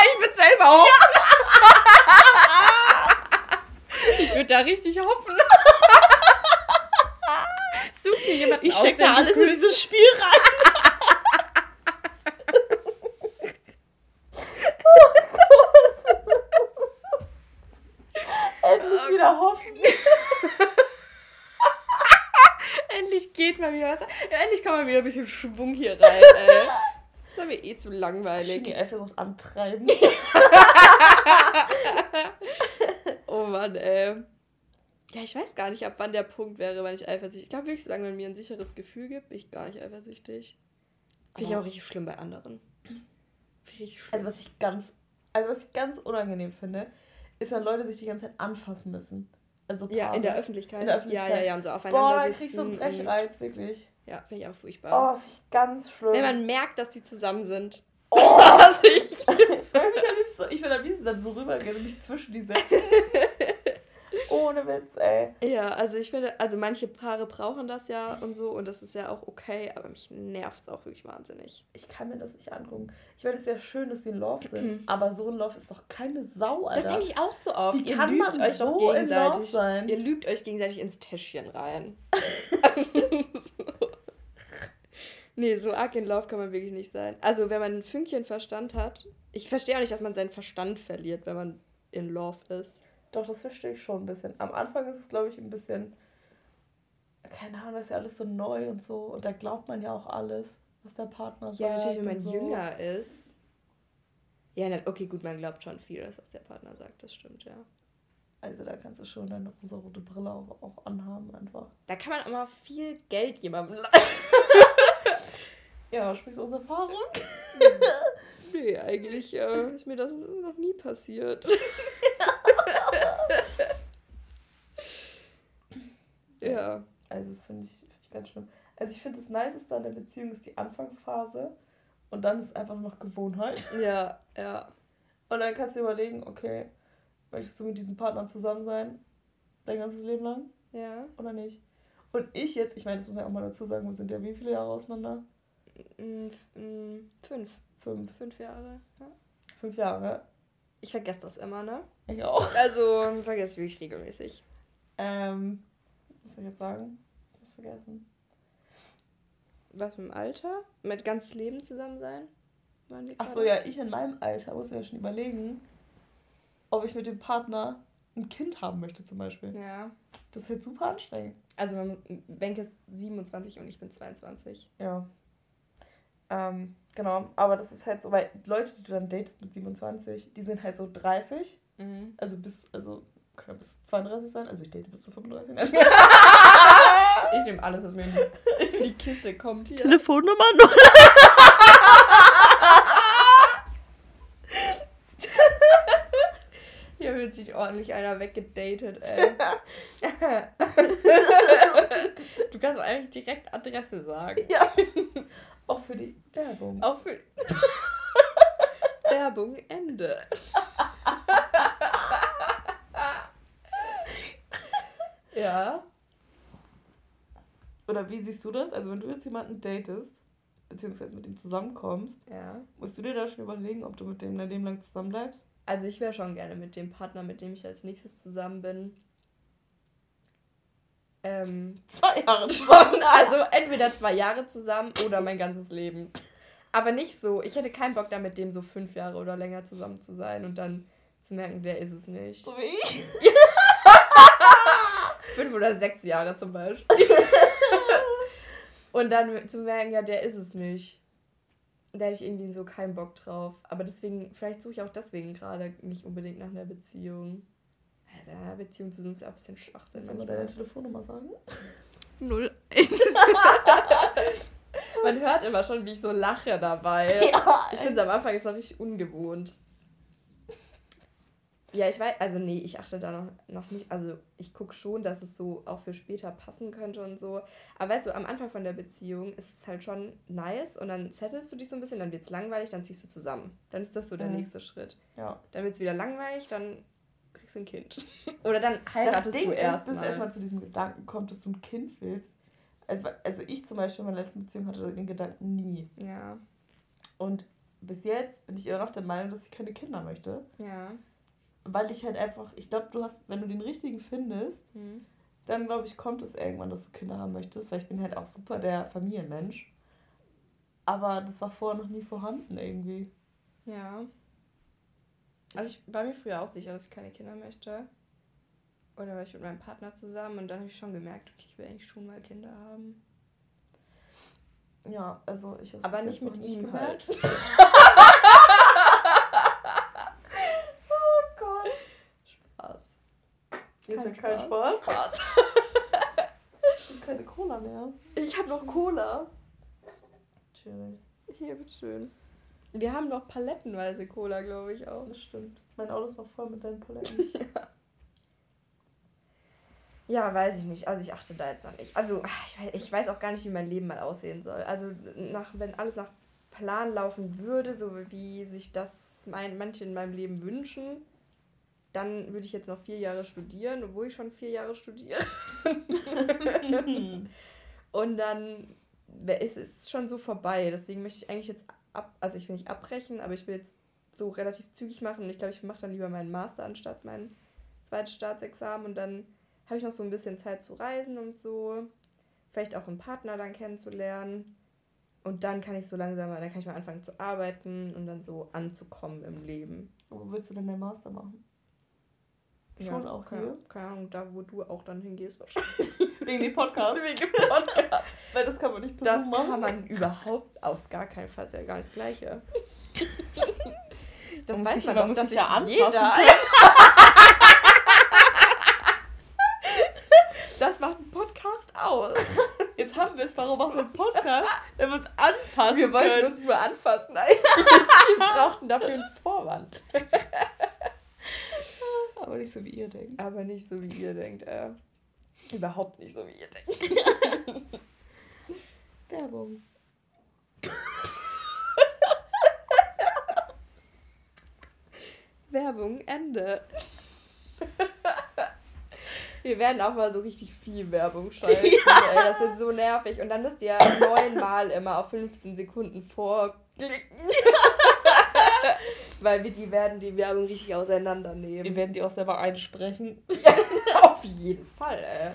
Speaker 2: ich würd selber hoffen. ich würde da richtig hoffen. Such dir jemanden
Speaker 1: Ich stecke da alles in dieses Spiel rein. Endlich wieder hoffen.
Speaker 2: Endlich geht mal wieder was. Endlich kann mal wieder ein bisschen Schwung hier rein, ey. Mir eh zu langweilig.
Speaker 1: Die Eifersucht antreiben.
Speaker 2: Oh Mann, ey. Ja, ich weiß gar nicht, ab wann der Punkt wäre, wann ich eifersüchtig. Ich glaube wirklich, solange man mir ein sicheres Gefühl gibt, bin ich gar nicht eifersüchtig. Finde ich auch richtig schlimm bei anderen. Finde ich richtig schlimm.
Speaker 1: Also was ich ganz, also was ich ganz unangenehm finde, ist, wenn Leute sich die ganze Zeit anfassen müssen. Also
Speaker 2: ja, in
Speaker 1: Paare.
Speaker 2: der Öffentlichkeit.
Speaker 1: In der Öffentlichkeit.
Speaker 2: Ja, ja, ja, und so aufeinander
Speaker 1: Boah, da
Speaker 2: sitzen.
Speaker 1: krieg ich so einen Brechreiz, wirklich.
Speaker 2: Ja, finde ich auch
Speaker 1: Oh,
Speaker 2: furchtbar.
Speaker 1: das ist ganz schlimm.
Speaker 2: Wenn man merkt, dass die zusammen sind.
Speaker 1: oh,
Speaker 2: Also ich,
Speaker 1: ich mich am liebsten, ich dann so rübergehen und mich zwischen die setzen. Ohne Witz, ey.
Speaker 2: ja, also ich finde, also manche Paare brauchen das ja und so und das ist ja auch okay, aber mich nervt es auch wirklich wahnsinnig.
Speaker 1: Ich kann mir das nicht angucken. Ich meine, es ist ja schön, dass sie in Love sind, aber so in Love ist doch keine Sau, Alter.
Speaker 2: Das denke ich auch so oft.
Speaker 1: Wie
Speaker 2: ihr
Speaker 1: kann man
Speaker 2: euch
Speaker 1: so
Speaker 2: doch
Speaker 1: in Love
Speaker 2: gegenseitig.
Speaker 1: sein?
Speaker 2: Ihr lügt euch gegenseitig ins Täschchen rein. so. Nee, so arg in Love kann man wirklich nicht sein. Also, wenn man ein Fünkchen Verstand hat, ich verstehe auch nicht, dass man seinen Verstand verliert, wenn man in Love ist.
Speaker 1: Doch, das verstehe ich schon ein bisschen. Am Anfang ist es, glaube ich, ein bisschen. Keine Ahnung, das ist ja alles so neu und so. Und da glaubt man ja auch alles, was der Partner
Speaker 2: Ja,
Speaker 1: sagt.
Speaker 2: natürlich, wenn man
Speaker 1: so.
Speaker 2: jünger ist. Ja, okay, gut, man glaubt schon vieles, was der Partner sagt, das stimmt, ja.
Speaker 1: Also da kannst du schon deine rosarote Brille auch, auch anhaben, einfach.
Speaker 2: Da kann man immer viel Geld jemandem
Speaker 1: Ja, sprichst du aus Erfahrung?
Speaker 2: Nee, eigentlich äh, ist mir das noch nie passiert. ja.
Speaker 1: Also, das finde ich, find ich ganz schlimm. Also, ich finde, das Niceste an der Beziehung ist die Anfangsphase. Und dann ist es einfach nur noch Gewohnheit.
Speaker 2: Ja, ja.
Speaker 1: Und dann kannst du dir überlegen, okay, möchtest du mit diesem Partner zusammen sein? Dein ganzes Leben lang?
Speaker 2: Ja.
Speaker 1: Oder nicht? Und ich jetzt, ich meine, das muss man ja auch mal dazu sagen, wir sind ja wie viele Jahre auseinander?
Speaker 2: Mm, mm, Fünf.
Speaker 1: Fünf.
Speaker 2: Fünf Jahre. Ja.
Speaker 1: Fünf Jahre.
Speaker 2: Ich vergesse das immer, ne?
Speaker 1: Ich auch.
Speaker 2: Also, vergesse wirklich regelmäßig.
Speaker 1: Ähm, was soll ich jetzt sagen? Ich hab's vergessen.
Speaker 2: Was mit dem Alter? Mit ganzes Leben zusammen sein?
Speaker 1: Ach so, ja, ich in meinem Alter muss mir ja schon überlegen, ob ich mit dem Partner ein Kind haben möchte, zum Beispiel.
Speaker 2: Ja.
Speaker 1: Das ist halt super anstrengend.
Speaker 2: Also, Wenke ist 27 und ich bin 22.
Speaker 1: Ja. Ähm, genau, aber das ist halt so, weil Leute, die du dann datest mit 27, die sind halt so 30,
Speaker 2: Mhm.
Speaker 1: also bis, also können ja bis 32 sein, also ich date bis zu 35. Ne?
Speaker 2: Ich nehme alles, was mir in die, in die Kiste kommt hier.
Speaker 1: Telefonnummer noch.
Speaker 2: Hier wird sich ordentlich einer weggedatet, ey. du kannst doch eigentlich direkt Adresse sagen.
Speaker 1: Ja. Auch für die Werbung.
Speaker 2: Auch für. Werbung Ende. ja.
Speaker 1: Oder wie siehst du das? Also wenn du jetzt jemanden datest, beziehungsweise mit ihm zusammenkommst,
Speaker 2: Ja.
Speaker 1: musst du dir da schon überlegen, ob du mit dem dein Leben lang zusammen bleibst?
Speaker 2: Also ich wäre schon gerne mit dem Partner, mit dem ich als nächstes zusammen bin. Ähm,
Speaker 1: Zwei Jahre
Speaker 2: schon.
Speaker 1: schon.
Speaker 2: Also entweder zwei Jahre zusammen oder mein ganzes Leben. Aber nicht so. Ich hätte keinen Bock da mit dem so fünf Jahre oder länger zusammen zu sein und dann zu merken, der ist es nicht.
Speaker 1: So wie ich.
Speaker 2: Fünf oder sechs Jahre zum Beispiel. und dann zu merken, ja, der ist es nicht. Da hätte ich irgendwie so keinen Bock drauf. Aber deswegen, vielleicht suche ich auch deswegen gerade nicht unbedingt nach einer Beziehung. Also Beziehung zu uns ist ja auch ein bisschen Schwachsinn.
Speaker 1: Soll man
Speaker 2: manchmal.
Speaker 1: deine Telefonnummer sagen?
Speaker 2: Null. Man hört immer schon, wie ich so lache dabei.
Speaker 1: Ja,
Speaker 2: Ich finde es am Anfang ist noch richtig ungewohnt. Ja, ich weiß, also nee, ich achte da noch, noch nicht, also ich gucke schon, dass es so auch für später passen könnte und so. Aber weißt du, am Anfang von der Beziehung ist es halt schon nice und dann settelst du dich so ein bisschen, dann wird es langweilig, dann ziehst du zusammen. Dann ist das so der
Speaker 1: Mhm.
Speaker 2: nächste Schritt.
Speaker 1: Ja.
Speaker 2: Dann wird es wieder langweilig, dann kriegst ein Kind. Oder dann heiratest
Speaker 1: das Ding
Speaker 2: du
Speaker 1: ist,
Speaker 2: erst
Speaker 1: bis
Speaker 2: mal.
Speaker 1: erstmal zu diesem Gedanken kommt, dass du ein Kind willst. Also ich zum Beispiel in meiner letzten Beziehung hatte den Gedanken nie.
Speaker 2: Ja,
Speaker 1: Und bis jetzt bin ich immer noch der Meinung, dass ich keine Kinder möchte.
Speaker 2: ja.
Speaker 1: Weil ich halt einfach, ich glaube, du hast, wenn du den richtigen findest,
Speaker 2: Hm.
Speaker 1: dann glaube ich, kommt es irgendwann, dass du Kinder haben möchtest, weil ich bin halt auch super der Familienmensch. Aber das war vorher noch nie vorhanden irgendwie.
Speaker 2: Ja. Also ich war mir früher auch sicher, dass ich keine Kinder möchte. Oder war ich mit meinem Partner zusammen und dann habe ich schon gemerkt, okay, ich will eigentlich schon mal Kinder haben.
Speaker 1: Ja, also ich hab's
Speaker 2: Aber nicht mit ihm
Speaker 1: gehört.
Speaker 2: halt.
Speaker 1: oh Gott.
Speaker 2: Spaß.
Speaker 1: Ist
Speaker 2: Kein
Speaker 1: ja kein
Speaker 2: Spaß.
Speaker 1: Spaß. Ich hab keine Cola mehr.
Speaker 2: Ich habe noch Cola.
Speaker 1: Schwierig.
Speaker 2: Hier, bitteschön. Wir haben noch palettenweise Cola, glaube ich auch.
Speaker 1: Das stimmt. Mein Auto ist noch voll mit deinen Paletten.
Speaker 2: Ja, weiß ich nicht. Also ich achte da jetzt noch nicht. Also ich weiß, ich weiß auch gar nicht, wie mein Leben mal aussehen soll. Also nach, wenn alles nach Plan laufen würde, so wie sich das mein, manche in meinem Leben wünschen, dann würde ich jetzt noch vier Jahre studieren, obwohl ich schon vier Jahre studiere. Und dann ist es schon so vorbei. Deswegen möchte ich eigentlich jetzt ab, also ich will nicht abbrechen, aber ich will jetzt so relativ zügig machen. Und ich glaube, ich mache dann lieber meinen Master anstatt mein zweites Staatsexamen. Und dann habe ich noch so ein bisschen Zeit zu reisen und so. Vielleicht auch einen Partner dann kennenzulernen. Und dann kann ich so langsam, dann kann ich mal anfangen zu arbeiten und dann so anzukommen im Leben.
Speaker 1: Wo willst du denn deinen Master machen? Schon auch
Speaker 2: keine,
Speaker 1: hier?
Speaker 2: Keine Ahnung, da wo du auch dann hingehst wahrscheinlich.
Speaker 1: Wegen dem Podcast.
Speaker 2: Wegen dem Podcast.
Speaker 1: Weil das kann man nicht
Speaker 2: Das
Speaker 1: machen.
Speaker 2: kann man überhaupt auf gar keinen Fall, ist ja gar nicht das Gleiche. Das
Speaker 1: Man
Speaker 2: weiß
Speaker 1: sich-
Speaker 2: man doch,
Speaker 1: muss
Speaker 2: dass
Speaker 1: sich ja anfassen
Speaker 2: jeder... Das macht ein Podcast aus.
Speaker 1: Jetzt haben wir es, warum machen wir einen Podcast? Wenn wir uns anfassen
Speaker 2: Wir wollten
Speaker 1: können.
Speaker 2: uns nur anfassen eigentlich. Wir brauchten dafür einen Vorwand.
Speaker 1: Aber nicht so, wie ihr denkt.
Speaker 2: Aber nicht so, wie ihr denkt. Äh, überhaupt nicht so, wie ihr denkt.
Speaker 1: Werbung.
Speaker 2: Werbung, Ende. Wir werden auch mal so richtig viel Werbung schalten. Ey, das wird so nervig. Und dann müsst ihr neunmal immer auf 15 Sekunden vorklicken. Weil wir die werden die Werbung richtig
Speaker 1: Wir
Speaker 2: auseinandernehmen.
Speaker 1: werden die auch selber einsprechen.
Speaker 2: Auf jeden Fall, ey.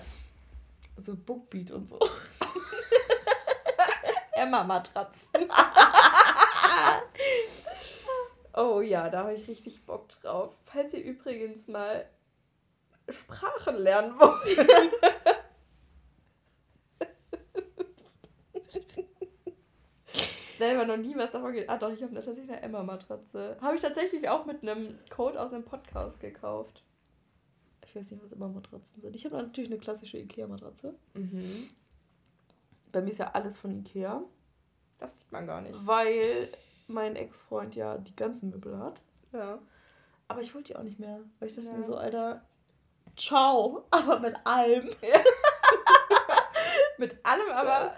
Speaker 1: So Bookbeat und so.
Speaker 2: Emma-Matratzen. oh ja, da habe ich richtig Bock drauf. Falls ihr übrigens mal Sprachen lernen wollt. Selber noch nie was davon geht. Ah doch, ich habe tatsächlich eine Emma-Matratze. Habe ich tatsächlich auch mit einem Code aus einem Podcast gekauft.
Speaker 1: Ich weiß nicht, was immer Matratzen sind. Ich habe natürlich eine klassische Ikea-Matratze.
Speaker 2: Mhm.
Speaker 1: Bei mir ist ja alles von Ikea.
Speaker 2: Das sieht man gar nicht.
Speaker 1: Weil mein Ex-Freund ja die ganzen Möbel hat.
Speaker 2: Ja.
Speaker 1: Aber ich wollte die auch nicht mehr. Weil ich dachte
Speaker 2: Ja.
Speaker 1: mir so, Alter, ciao. Aber mit allem.
Speaker 2: Mit allem, aber,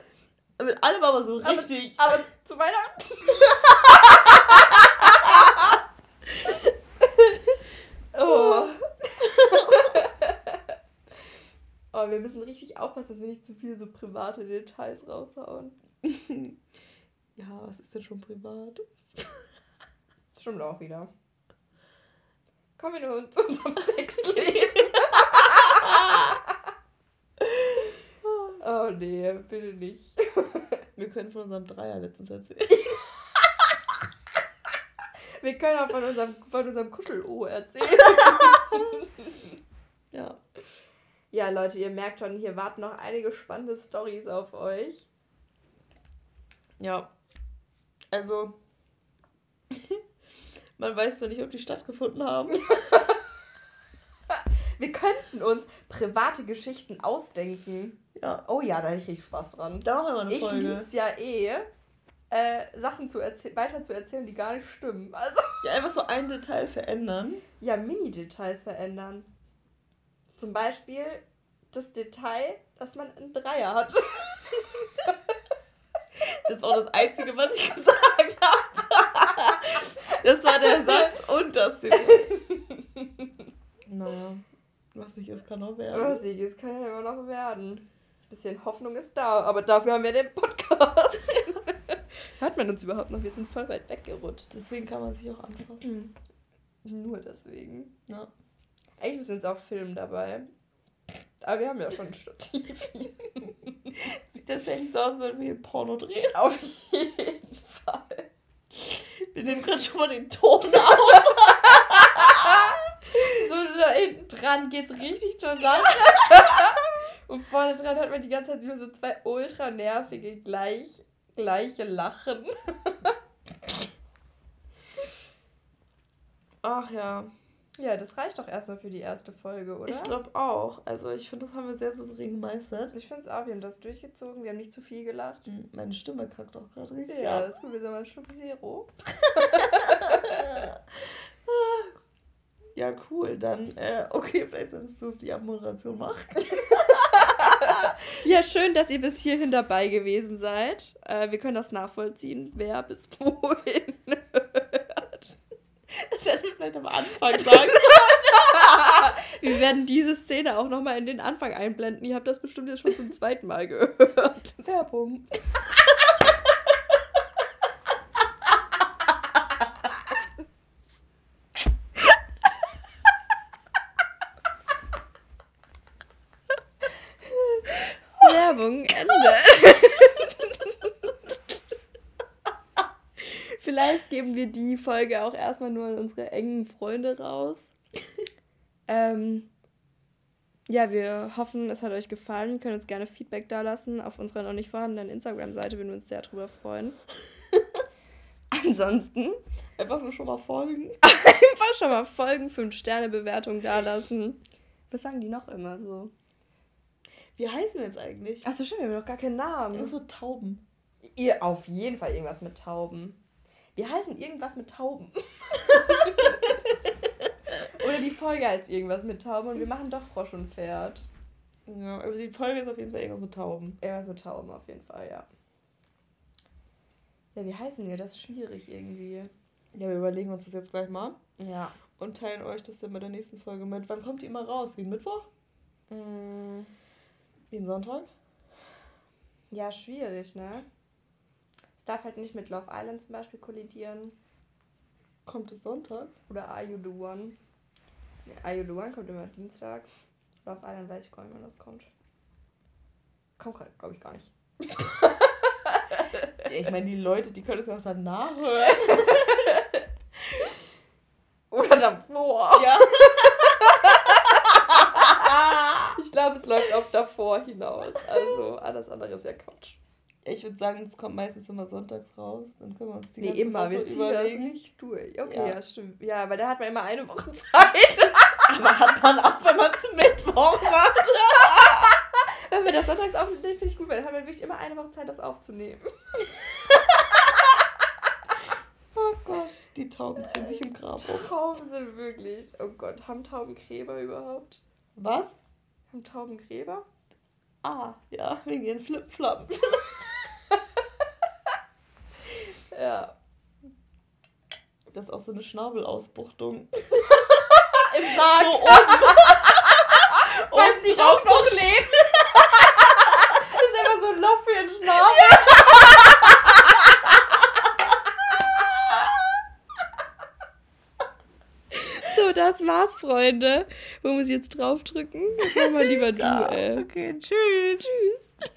Speaker 1: Mit allem aber so
Speaker 2: Aber-
Speaker 1: richtig.
Speaker 2: aber zu Weihnachten. oh. oh, wir müssen richtig aufpassen, dass wir nicht zu viel so private Details raushauen.
Speaker 1: Ja, was ist denn schon privat?
Speaker 2: Stimmt auch wieder. Kommen wir nun zu unserem Sexleben. Oh nee, bitte nicht.
Speaker 1: Wir können von unserem Dreier letztens erzählen.
Speaker 2: Wir können auch von unserem, von unserem Kuschel-O erzählen.
Speaker 1: Ja.
Speaker 2: Ja, Leute, ihr merkt schon, hier warten noch einige spannende Stories auf euch.
Speaker 1: Ja. Also. Man weiß zwar nicht, ob die stattgefunden haben.
Speaker 2: Wir könnten uns private Geschichten ausdenken.
Speaker 1: Ja.
Speaker 2: Oh ja, da hätte ich richtig Spaß dran.
Speaker 1: Da machen wir eine
Speaker 2: Ich
Speaker 1: Folge.
Speaker 2: lieb's ja eh. äh, Sachen zu weiter zu erzählen, die gar nicht stimmen. Also
Speaker 1: ja, einfach so ein Detail verändern.
Speaker 2: Ja, Mini-Details verändern. Zum Beispiel das Detail, dass man einen Dreier hat.
Speaker 1: das ist auch das Einzige, was ich gesagt habe. Das war der Satz und das Detail. Naja, was nicht ist, kann auch werden.
Speaker 2: Was nicht ist, kann ja immer noch werden. Bisschen Hoffnung ist da, aber dafür haben wir den Podcast. Hört man uns überhaupt noch? Wir sind voll weit weggerutscht.
Speaker 1: Deswegen kann man sich auch anfassen.
Speaker 2: Mhm. Nur deswegen. Ja. Eigentlich müssen wir uns auch filmen dabei. Aber wir haben ja schon ein Stativ.
Speaker 1: Sieht tatsächlich so aus, würden wir hier Porno drehen. Auf jeden Fall. Wir nehmen gerade schon mal den Ton auf.
Speaker 2: so da hinten dran geht's richtig zur Sache. Und vorne dran hat man die ganze Zeit nur so zwei ultra nervige, gleich, gleiche Lachen.
Speaker 1: Ach ja.
Speaker 2: Ja, das reicht doch erstmal für die erste Folge, oder?
Speaker 1: Ich glaube auch. Also ich finde, das haben wir sehr souverän gemeistert.
Speaker 2: Ich finde es auch, wir haben das durchgezogen, wir haben nicht zu viel gelacht.
Speaker 1: Hm, meine Stimme kackt auch gerade richtig.
Speaker 2: Ja, das ist gut, wir sind mal Schluck Zero.
Speaker 1: ja, cool. Dann, äh, okay, vielleicht solltest du die Abmoderation machen.
Speaker 2: ja, schön, dass ihr bis hierhin dabei gewesen seid. Äh, wir können das nachvollziehen, wer bis wohin das hätte ich vielleicht am Anfang sagen Wir werden diese Szene auch nochmal in den Anfang einblenden. Ihr habt das bestimmt jetzt schon zum zweiten Mal gehört. Werbung. Werbung, Ende. Vielleicht geben wir die Folge auch erstmal nur an unsere engen Freunde raus. ähm, ja, wir hoffen, es hat euch gefallen. Ihr könnt uns gerne Feedback da lassen auf unserer noch nicht vorhandenen Instagram-Seite, würden wir uns sehr drüber freuen. Ansonsten.
Speaker 1: Einfach nur schon mal folgen.
Speaker 2: Einfach schon mal folgen, 5-Sterne-Bewertung da lassen. Was sagen die noch immer so?
Speaker 1: Wie heißen wir jetzt eigentlich?
Speaker 2: Achso, stimmt, wir haben noch gar keinen Namen.
Speaker 1: Irgendwas so Tauben.
Speaker 2: Ihr auf jeden Fall irgendwas mit Tauben. Wir heißen irgendwas mit Tauben. Oder die Folge heißt irgendwas mit Tauben und wir machen doch Frosch und Pferd.
Speaker 1: Ja, also die Folge ist auf jeden Fall irgendwas mit Tauben.
Speaker 2: Irgendwas mit Tauben auf jeden Fall, ja. Ja, wie heißen wir? Das ist schwierig irgendwie.
Speaker 1: Ja, wir überlegen uns das jetzt gleich mal.
Speaker 2: Ja.
Speaker 1: Und teilen euch das dann bei der nächsten Folge mit. Wann kommt die immer raus? Wie Mittwoch?
Speaker 2: Mm.
Speaker 1: Wie ein Sonntag?
Speaker 2: Ja, schwierig, ne? darf halt nicht mit Love Island zum Beispiel kollidieren.
Speaker 1: Kommt es sonntags?
Speaker 2: Oder Are You The One? Nee, Are You The One kommt immer dienstags. Love Island weiß ich gar nicht, wann das kommt. Kommt glaube ich, gar nicht.
Speaker 1: ja, ich meine, die Leute, die können es ja auch dann nachhören.
Speaker 2: Oder davor. Ja. ich glaube, es läuft auf davor hinaus. Also alles andere ist ja Quatsch.
Speaker 1: Ich würde sagen, es kommt meistens immer sonntags raus. Dann können wir uns die nee,
Speaker 2: ganze immer, Woche wir ziehen überlegen. das nicht durch. Okay, ja. ja. stimmt. Ja, weil da hat man immer eine Woche Zeit.
Speaker 1: Aber hat man auch, wenn man es Mittwoch macht.
Speaker 2: wenn wir das sonntags aufnehmen, finde ich gut, weil dann haben wir wirklich immer eine Woche Zeit, das aufzunehmen.
Speaker 1: oh Gott, die Tauben drehen sich im Grab
Speaker 2: Tauben sind wirklich... Oh Gott, haben Tauben Gräber überhaupt?
Speaker 1: Was?
Speaker 2: Haben Tauben Gräber?
Speaker 1: Ah, ja, wegen ihren Flipfloppen. Ja. Das ist auch so eine Schnabelausbuchtung. Im Sarg. So oben.
Speaker 2: Falls sie doch noch leben. das ist immer so ein Loch für ihren Schnabel. so, das war's, Freunde. Wo muss ich jetzt draufdrücken? Das machen wir lieber du, ey.
Speaker 1: Okay, tschüss.
Speaker 2: Tschüss.